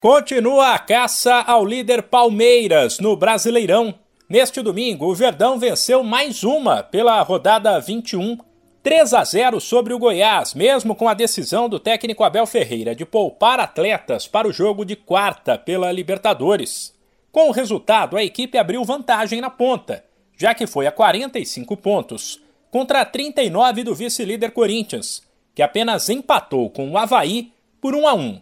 Continua a caça ao líder Palmeiras no Brasileirão. Neste domingo, o Verdão venceu mais uma pela rodada 21, 3 a 0 sobre o Goiás, mesmo com a decisão do técnico Abel Ferreira de poupar atletas para o jogo de quarta pela Libertadores. Com o resultado, a equipe abriu vantagem na ponta, já que foi a 45 pontos, contra 39 do vice-líder Corinthians, que apenas empatou com o Havaí por 1 a 1.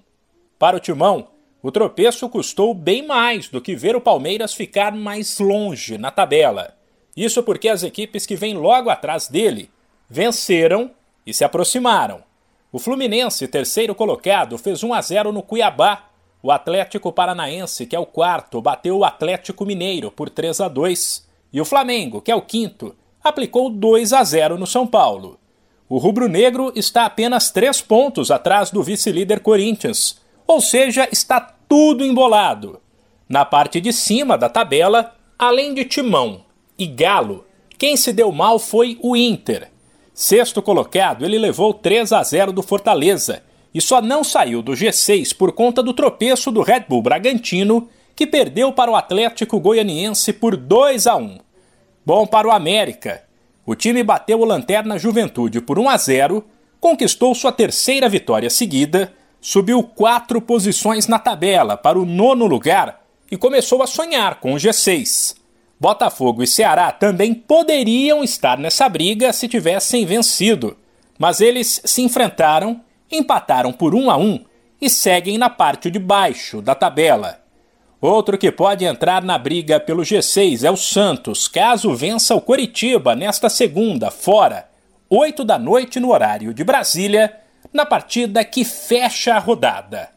Para o Timão, o tropeço custou bem mais do que ver o Palmeiras ficar mais longe na tabela. Isso porque as equipes que vêm logo atrás dele venceram e se aproximaram. O Fluminense, terceiro colocado, fez 1 a 0 no Cuiabá. O Atlético Paranaense, que é o quarto, bateu o Atlético Mineiro por 3 a 2, e o Flamengo, que é o quinto, aplicou 2 a 0 no São Paulo. O rubro-negro está apenas três pontos atrás do vice-líder Corinthians, ou seja, está tudo embolado. Na parte de cima da tabela, além de Timão e Galo, quem se deu mal foi o Inter. Sexto colocado, ele levou 3 a 0 do Fortaleza e só não saiu do G6 por conta do tropeço do Red Bull Bragantino, que perdeu para o Atlético Goianiense por 2 a 1. Bom para o América. O time bateu o Lanterna Juventude por 1 a 0, conquistou sua terceira vitória seguida subiu quatro posições na tabela para o nono lugar e começou a sonhar com o G6. Botafogo e Ceará também poderiam estar nessa briga se tivessem vencido, mas eles se enfrentaram, empataram por um a um e seguem na parte de baixo da tabela. Outro que pode entrar na briga pelo G6 é o Santos, caso vença o Coritiba nesta segunda, fora, 8 da noite no horário de Brasília na partida que fecha a rodada.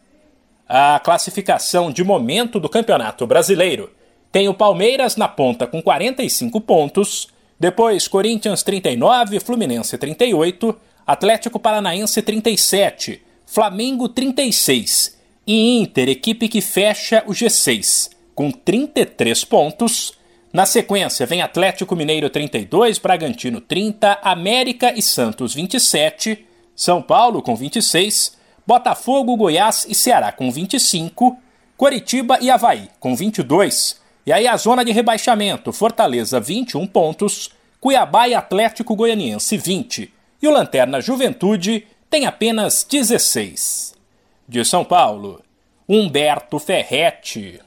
A classificação de momento do Campeonato Brasileiro tem o Palmeiras na ponta com 45 pontos, depois Corinthians 39, Fluminense 38, Atlético Paranaense 37, Flamengo 36 e Inter, equipe que fecha o G6, com 33 pontos. Na sequência vem Atlético Mineiro 32, Bragantino 30, América e Santos 27, são Paulo com 26, Botafogo, Goiás e Ceará com 25, Coritiba e Havaí com 22. E aí a zona de rebaixamento, Fortaleza 21 pontos, Cuiabá e Atlético Goianiense 20. E o Lanterna Juventude tem apenas 16. De São Paulo, Humberto Ferretti.